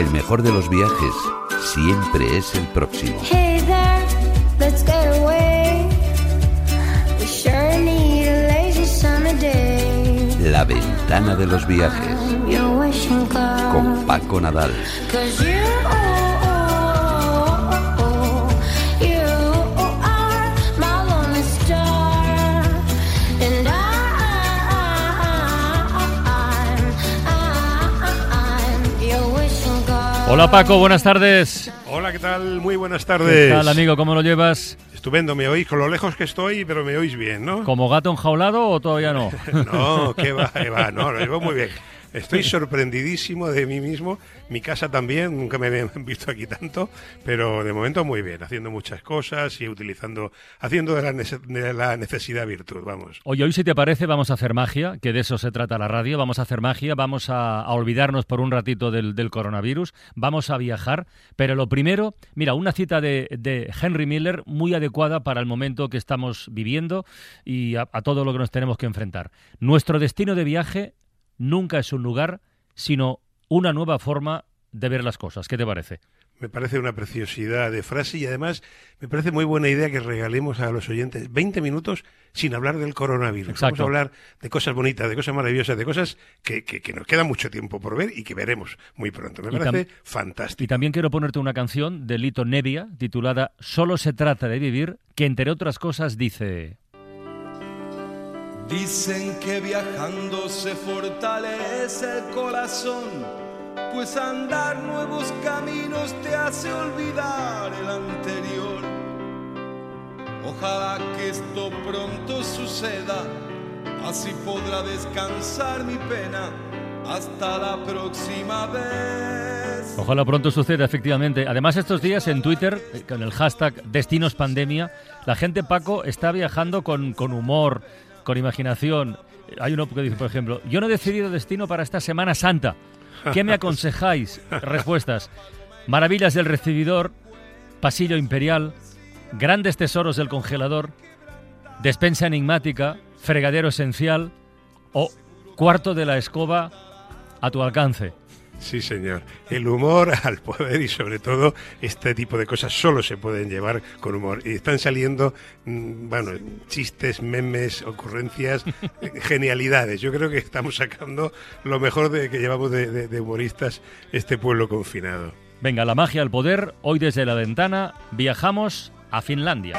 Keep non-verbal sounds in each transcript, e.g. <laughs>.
El mejor de los viajes siempre es el próximo. Hey there, let's get away. We sure need a lazy summer day. La ventana de los viajes con Paco Nadal. Hola Paco, buenas tardes. Hola, ¿qué tal? Muy buenas ¿Qué tardes. tal amigo? ¿Cómo lo llevas? Estupendo, me oís con lo lejos que estoy, pero me oís bien, ¿no? ¿Como gato enjaulado o todavía no? <laughs> No, que va, que va, no, lo llevo muy bien. Estoy sorprendidísimo de mí mismo, mi casa también, nunca me habían <laughs> visto aquí tanto, pero de momento muy bien, haciendo muchas cosas y utilizando, haciendo de la, la necesidad virtud, vamos. Oye, hoy si te parece vamos a hacer magia, que de eso se trata la radio, vamos a hacer magia, vamos a, olvidarnos por un ratito del, del coronavirus, vamos a viajar, pero lo primero, mira, una cita de, de Henry Miller muy adecuada para el momento que estamos viviendo y a todo lo que nos tenemos que enfrentar. Nuestro destino de viaje nunca es un lugar, sino una nueva forma de ver las cosas. ¿Qué te parece? Me parece una preciosidad de frase y además me parece muy buena idea que regalemos a los oyentes 20 minutos sin hablar del coronavirus. Vamos a hablar de cosas bonitas, de cosas maravillosas, de cosas que, que- que nos queda mucho tiempo por ver y que veremos muy pronto. Me Y parece Y fantástico. también quiero ponerte una canción de Lito Nevia titulada Solo se trata de vivir, que entre otras cosas dice... Dicen que viajando se fortalece el corazón, pues andar nuevos caminos te hace olvidar el anterior. Ojalá que esto pronto suceda, así podrá descansar mi pena hasta la próxima vez. Ojalá pronto suceda, efectivamente. Además, estos días en Twitter, eh, con el hashtag Destinos Pandemia, la gente, Paco, está viajando con, con humor, con imaginación. Eh, Hay uno que dice, por ejemplo, yo no he decidido destino para esta Semana Santa. ¿Qué me <laughs> aconsejáis? Respuestas. Maravillas del recibidor, pasillo imperial, grandes tesoros del congelador, despensa enigmática, fregadero esencial o cuarto de la escoba a tu alcance. Sí, señor. El humor <laughs> al poder y sobre todo este tipo de cosas solo se pueden llevar con humor. Y están saliendo, mm, bueno, chistes, memes, ocurrencias, <laughs> genialidades. Yo creo que estamos sacando lo mejor de que llevamos de- de humoristas este pueblo confinado. Venga, la magia al poder. Hoy desde la ventana viajamos a Finlandia.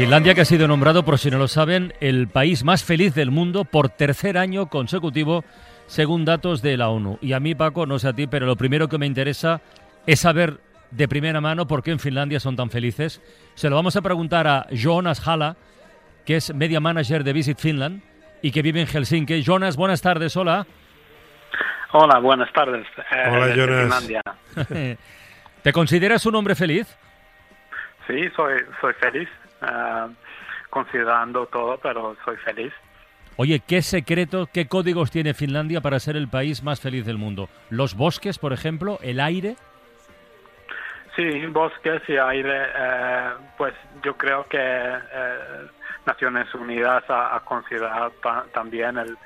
Finlandia que ha sido nombrado, por si no lo saben, el país más feliz del mundo por tercer año consecutivo, según datos de la ONU. Y a mí, Paco, no sé a ti, pero lo primero que me interesa es saber de primera mano por qué en Finlandia son tan felices. Se lo vamos a preguntar a Jonas Hala, que es media manager de Visit Finland y que vive en Helsinki. Jonas, buenas tardes, hola. Hola, buenas tardes. eh, Hola, Jonas. Finlandia. <laughs> ¿Te consideras un hombre feliz? Sí, soy, soy feliz, eh, considerando todo, pero soy feliz. Oye, ¿qué secreto, qué códigos tiene Finlandia para ser el país más feliz del mundo? ¿Los bosques, por ejemplo? ¿El aire? Sí, bosques y aire, eh, pues yo creo que eh, Naciones Unidas ha, ha considerado ta- también el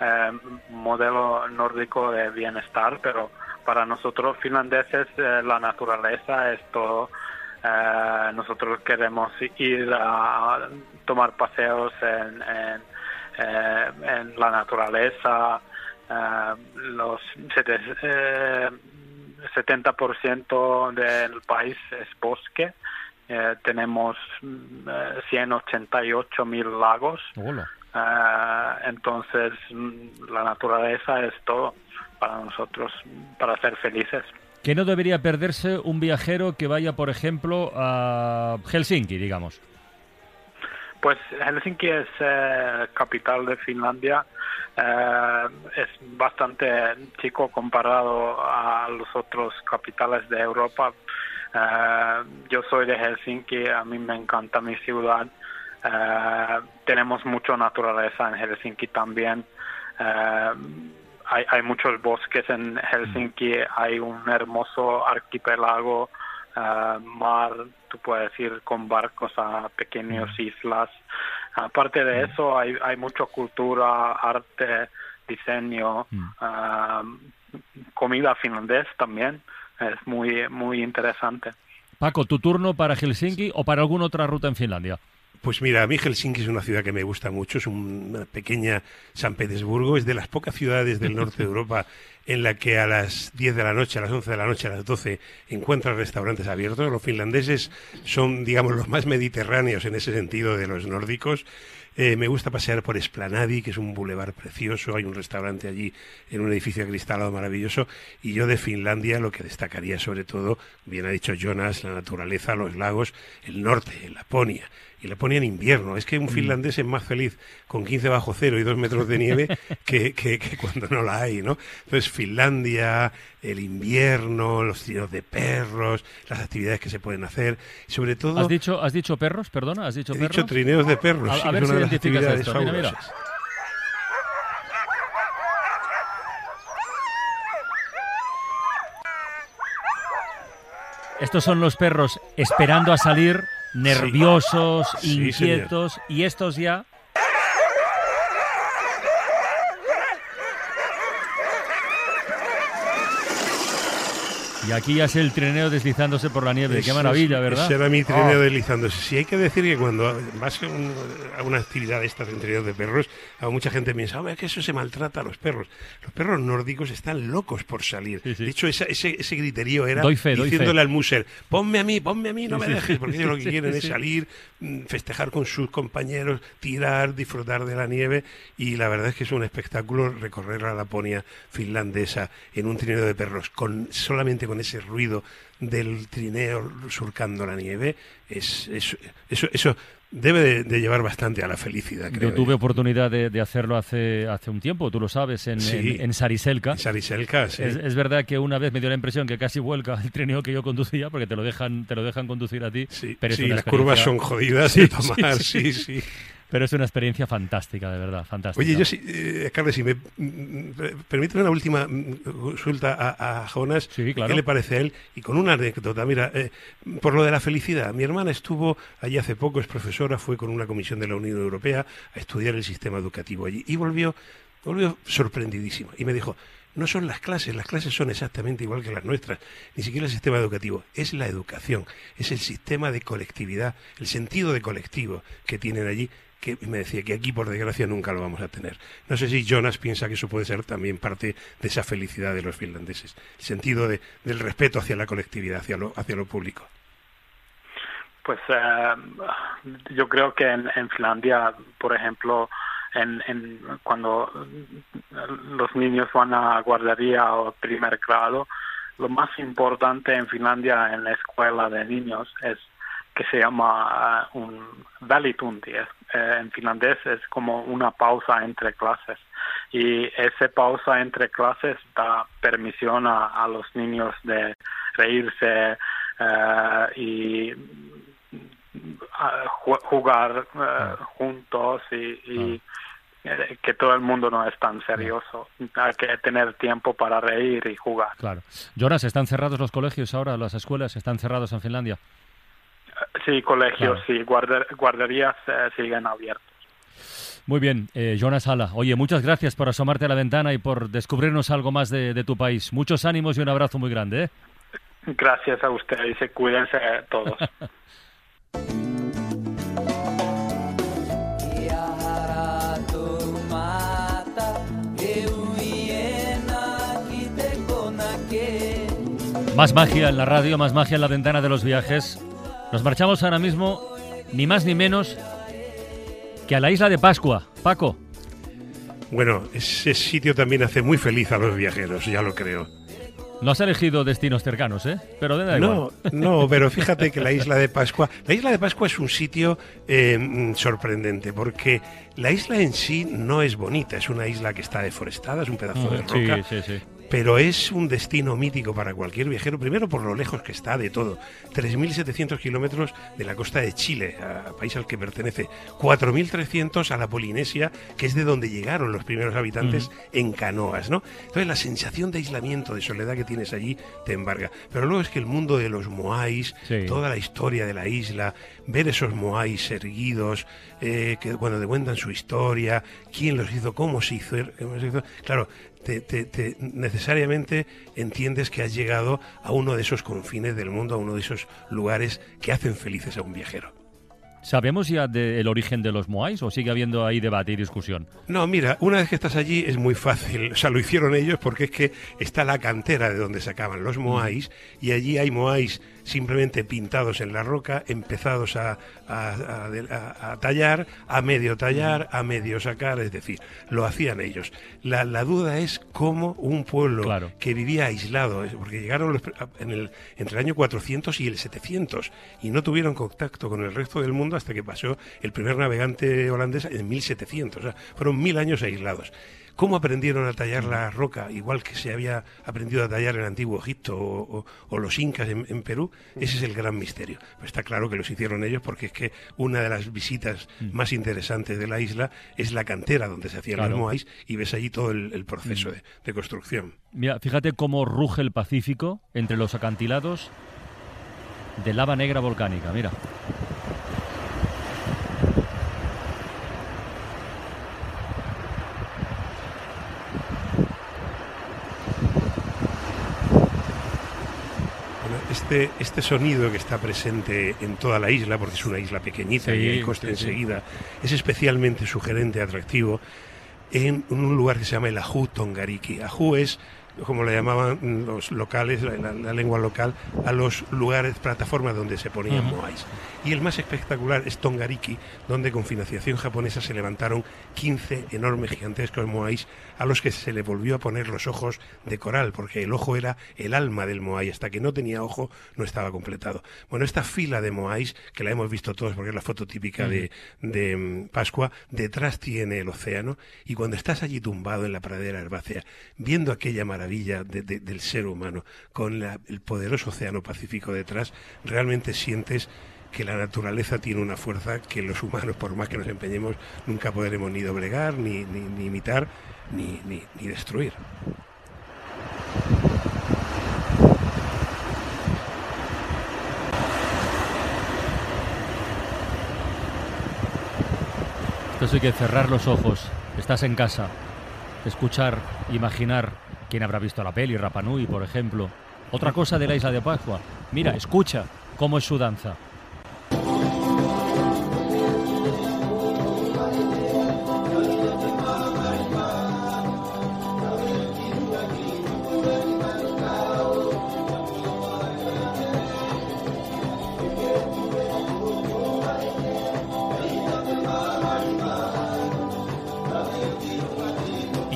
eh, modelo nórdico de bienestar, pero para nosotros finlandeses eh, la naturaleza es todo. Eh, nosotros queremos ir a tomar paseos en, en, eh, en la naturaleza, eh, los sete- eh, 70% del país es bosque. Tenemos mm, eh, 188 mil lagos. Entonces, mm, la naturaleza es todo para nosotros, para ser felices. ¿Qué no debería perderse un viajero que vaya, por ejemplo, a Helsinki, digamos? Pues Helsinki es eh, capital de Finlandia. Eh, es bastante chico comparado a los otros capitales de Europa. Eh, yo soy de Helsinki, a mí me encanta mi ciudad. Eh, tenemos mucha naturaleza en Helsinki también. Eh, hay, hay muchos bosques en Helsinki, hay un hermoso archipiélago eh, mar, tú puedes ir con barcos a pequeñas islas. Aparte de eso, hay, hay mucha cultura, arte, diseño, ah, comida finlandés también. Es muy, muy interesante. Paco, ¿tu turno para Helsinki o para alguna otra ruta en Finlandia? Pues mira, a mí Helsinki es una ciudad que me gusta mucho, es una pequeña San Petersburgo, es de las pocas ciudades del norte de <laughs> Europa en la que a las 10 de la noche, a las 11 de la noche, a las 12 encuentran restaurantes abiertos. Los finlandeses son, digamos, los más mediterráneos en ese sentido de los nórdicos. Eh, me gusta pasear por Esplanadi, que es un bulevar precioso, hay un restaurante allí en un edificio acristalado maravilloso, y yo de Finlandia lo que destacaría sobre todo, bien ha dicho Jonas, la naturaleza, los lagos, el norte, Laponia, y Laponia en invierno. Es que un finlandés es más feliz con 15 bajo cero y 2 metros de nieve <laughs> que, que- que cuando no la hay, ¿no? Entonces Finlandia, el invierno, los tiros de perros, las actividades que se pueden hacer, sobre todo... ¿Has dicho, has dicho perros? Perdona, ¿has dicho He perros? dicho trineos de perros, A- a ver si de las identificas actividades esto. Mira, mira. fabulosas. Estos son los perros esperando a salir, nerviosos, Sí, inquietos, y estos ya... Y aquí ya es el trineo deslizándose por la nieve. Qué maravilla, es- ¿verdad? Ese era mi trineo Oh. deslizándose. Sí, hay que decir que cuando vas a, un- a una actividad de estas de trineos de perros, a mucha gente piensa, "Hombre, que eso se maltrata a los perros. Los perros nórdicos están locos por salir. Sí, sí. De hecho, esa- ese, ese griterío era Doy fe, doy diciéndole fe. al muser, ponme a mí, ponme a mí, no Sí, me dejes, porque ellos lo que quieren es salir, mm, festejar con sus compañeros, tirar, disfrutar de la nieve. Y la verdad es que es un espectáculo recorrer la Laponia finlandesa en un trineo de perros, con solamente con ese ruido del trineo surcando la nieve. Es, es- eso, eso debe de, de llevar bastante a la felicidad, creo. Yo tuve oportunidad de, de hacerlo hace, hace un tiempo, tú lo sabes, en, Sí. en, en Sariselka. Sariselka, sí. Es, es verdad que una vez me dio la impresión que casi vuelca el trineo que yo conducía, porque te lo dejan, te lo dejan conducir a ti. Sí, pero sí, las curvas son jodidas de <laughs> tomar, sí, sí. Pero es una experiencia fantástica, de verdad, fantástica. Oye, yo sí, eh, Carlos, si me mm, per- permite una última mm, consulta a, a Jonas, Sí, claro. ¿qué le parece a él? Y con una anécdota, mira, eh, por lo de la felicidad, mi hermana estuvo allí hace poco, es profesora, fue con una comisión de la Unión Europea a estudiar el sistema educativo allí y volvió, volvió sorprendidísima y me dijo, no son las clases, las clases son exactamente igual que las nuestras, ni siquiera el sistema educativo, es la educación, es el sistema de colectividad, el sentido de colectivo que tienen allí, que me decía que aquí por desgracia nunca lo vamos a tener. No sé si Jonas piensa que eso puede ser también parte de esa felicidad de los finlandeses, el sentido de- del respeto hacia la colectividad, hacia lo, hacia lo público. Pues eh, yo creo que en, en Finlandia, por ejemplo, en, en cuando los niños van a guardería o primer grado, lo más importante en Finlandia en la escuela de niños es que se llama eh, un välitunti. Es, eh, en finlandés es como una pausa entre clases. Y esa pausa entre clases da permisión a, a los niños de reírse eh, y ju- jugar eh, juntos y, y, eh, que todo el mundo no es tan serioso. Hay que tener tiempo para reír y jugar. Claro. Jonas, ¿están cerrados los colegios ahora? ¿Las escuelas están cerradas en Finlandia? Sí, colegios, Claro. sí, guarderías eh, siguen abiertos. Muy bien, eh, Jonas Sala. Oye, muchas gracias por asomarte a la ventana y por descubrirnos algo más de, de tu país. Muchos ánimos y un abrazo muy grande. ¿eh? Gracias a ustedes y cuídense todos. <laughs> Más magia en la radio, más magia en la ventana de los viajes. Nos marchamos ahora mismo, ni más ni menos que a la isla de Pascua. Paco, Bueno, ese sitio también hace muy feliz a los viajeros, ya lo creo. no has elegido destinos cercanos, ¿eh? Pero da igual. No, no, <laughs> pero fíjate que la isla de Pascua, la isla de Pascua es un sitio eh, sorprendente porque la isla en sí no es bonita, es una isla que está deforestada, es un pedazo de Mm, sí, roca. sí, sí. Pero es un destino mítico para cualquier viajero, primero por lo lejos que está de todo. 3.700 kilómetros de la costa de Chile, a- país al que pertenece. 4.300 a la Polinesia, que es de donde llegaron los primeros habitantes en canoas, ¿no? Entonces la sensación de aislamiento, de soledad que tienes allí te embarga. Pero luego es que el mundo de los moais, Sí. toda la historia de la isla, ver esos moais erguidos, eh, que cuando te cuentan su historia, quién los hizo, cómo se hizo, cómo se hizo, claro, te, te- te- necesariamente entiendes que has llegado a uno de esos confines del mundo, a uno de esos lugares que hacen felices a un viajero. ¿Sabemos ya del origen de los Moais o sigue habiendo ahí debate y discusión? No, mira, una vez que estás allí es muy fácil. O sea, lo hicieron ellos porque es que está la cantera de donde sacaban los moais y allí hay moais simplemente pintados en la roca, empezados a, a- a- a- a tallar, a medio tallar, a medio sacar, es decir, lo hacían ellos. La, la duda es cómo un pueblo Claro. que vivía aislado, porque llegaron los- en el, entre el año 400 y el 700 y no tuvieron contacto con el resto del mundo hasta que pasó el primer navegante holandés en 1700. O sea, fueron mil años aislados. ¿Cómo aprendieron a tallar la roca, igual que se había aprendido a tallar en el antiguo Egipto o, o- o los incas en, en Perú? Ese es el gran misterio. Pues está claro que los hicieron ellos porque es que una de las visitas más interesantes de la isla es la cantera donde se hacían Claro. los moais y ves allí todo el, el proceso de, de construcción. Mira, fíjate cómo ruge el Pacífico entre los acantilados de lava negra volcánica, mira. Bueno, este, este sonido que está presente en toda la isla, porque es una isla pequeñita Sí, y hay costa sí, sí. enseguida, es especialmente sugerente, atractivo, en un lugar que se llama el Ajú Tongariki. Ajú es, como le llamaban los locales, la, lengua local, a los lugares, plataformas donde se ponían moais. Y el más espectacular es Tongariki, donde con financiación japonesa se levantaron 15 enormes, gigantescos moais a los que se le volvió a poner los ojos de coral, porque el ojo era el alma del moai, hasta que no tenía ojo no estaba completado. Bueno, esta fila de moais, que la hemos visto todos porque es la foto típica de, de, mm, Pascua, detrás tiene el océano, y cuando estás allí tumbado en la pradera herbácea, viendo aquella maravilla de- de- del ser humano, con el poderoso océano Pacífico detrás, realmente sientes que la naturaleza tiene una fuerza que los humanos, por más que nos empeñemos, nunca podremos ni doblegar, ni, imitar, ni, ni, destruir. Esto hay que cerrar los ojos. Estás en casa. Escuchar, imaginar. ¿Quién habrá visto la peli? Rapanui, por ejemplo. Otra cosa de la isla de Pascua. Mira, escucha cómo es su danza.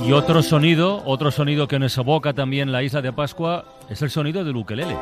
Y otro sonido, otro sonido que nos evoca también la isla de Pascua, es el sonido del ukelele.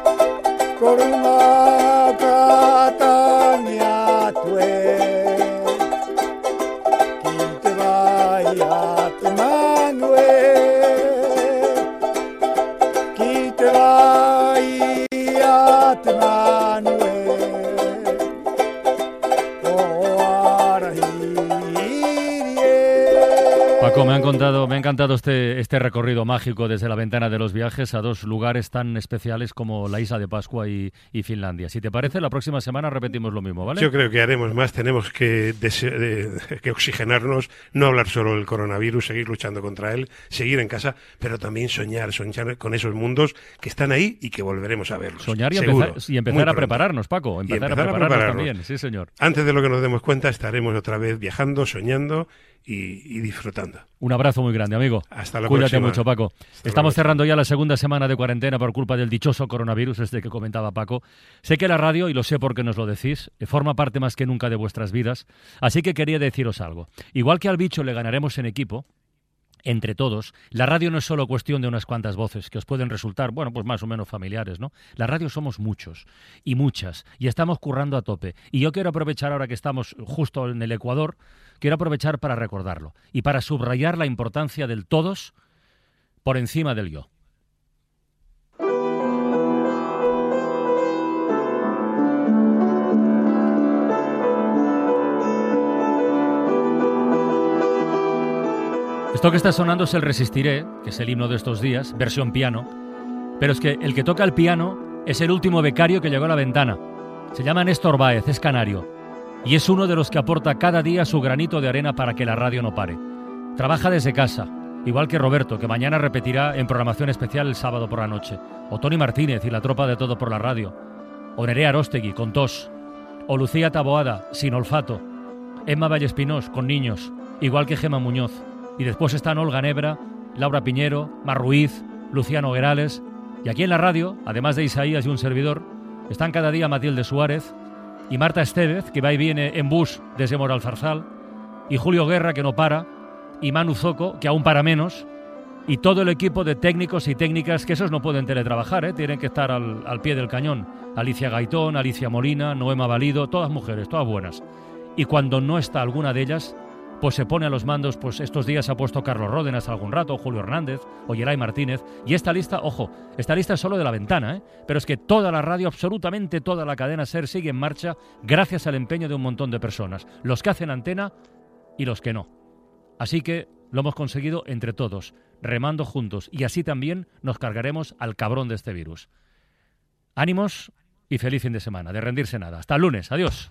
Encantado, este, este recorrido mágico desde la ventana de los viajes a dos lugares tan especiales como la isla de Pascua y, y Finlandia. Si te parece, la próxima semana repetimos lo mismo, ¿vale? Yo creo que haremos más, tenemos que, de- <laughs> que oxigenarnos, no hablar solo del coronavirus, seguir luchando contra él, seguir en casa, pero también soñar, soñar con esos mundos que están ahí y que volveremos a verlos. Soñar y Seguro, empezar, y empezar a prepararnos, Paco. Empezar, empezar a a prepararnos prepararnos. también, sí, señor. Antes de lo que nos demos cuenta, estaremos otra vez viajando, soñando y, y disfrutando. Un abrazo muy grande, amigo. Hasta la Cuídate próxima. mucho, Paco. Hasta Estamos cerrando ya la segunda semana de cuarentena por culpa del dichoso coronavirus, este que comentaba Paco. Sé que la radio, y lo sé porque nos lo decís, forma parte más que nunca de vuestras vidas, así que quería deciros algo. Igual que al bicho le ganaremos en equipo, entre todos, la radio no es solo cuestión de unas cuantas voces que os pueden resultar, bueno, pues más o menos familiares, ¿no? La radio somos muchos y muchas y estamos currando a tope. Y yo quiero aprovechar ahora que estamos justo en el Ecuador, quiero aprovechar para recordarlo y para subrayar la importancia del todos por encima del yo. Esto que está sonando es el Resistiré, que es el himno de estos días, versión piano. Pero es que el que toca el piano es el último becario que llegó a la ventana. Se llama Néstor Báez, es canario. Y es uno de los que aporta cada día su granito de arena para que la radio no pare. Trabaja desde casa, igual que Roberto, que mañana repetirá en programación especial el sábado por la noche. O Tony Martínez y la tropa de todo por la radio. O Nerea Arostegui, con tos. O Lucía Taboada, sin olfato. Emma Vallespinós, con niños, igual que Gema Muñoz. Y después están Olga Nebra, Laura Piñero, Mar Ruiz, Luciano Guerales. Y aquí en la radio, además de Isaías y un servidor, están cada día Matilde Suárez y Marta Estevez, que va y viene en bus desde Moralzarzal, y Julio Guerra, que no para, y Manu Zoco, que aún para menos, y todo el equipo de técnicos y técnicas que esos no pueden teletrabajar, ¿eh? tienen que estar al, al pie del cañón. Alicia Gaitón, Alicia Molina, Noema Valido, todas mujeres, todas buenas. Y cuando no está alguna de ellas, pues se pone a los mandos, pues estos días ha puesto Carlos Ródenas algún rato, Julio Hernández o Yeray Martínez. Y esta lista, ojo, esta lista es solo de la ventana, ¿eh? pero es que toda la radio, absolutamente toda la cadena SER sigue en marcha gracias al empeño de un montón de personas, los que hacen antena y los que no. Así que lo hemos conseguido entre todos, remando juntos, y así también nos cargaremos al cabrón de este virus. Ánimos y feliz fin de semana, de rendirse nada. Hasta el lunes, adiós.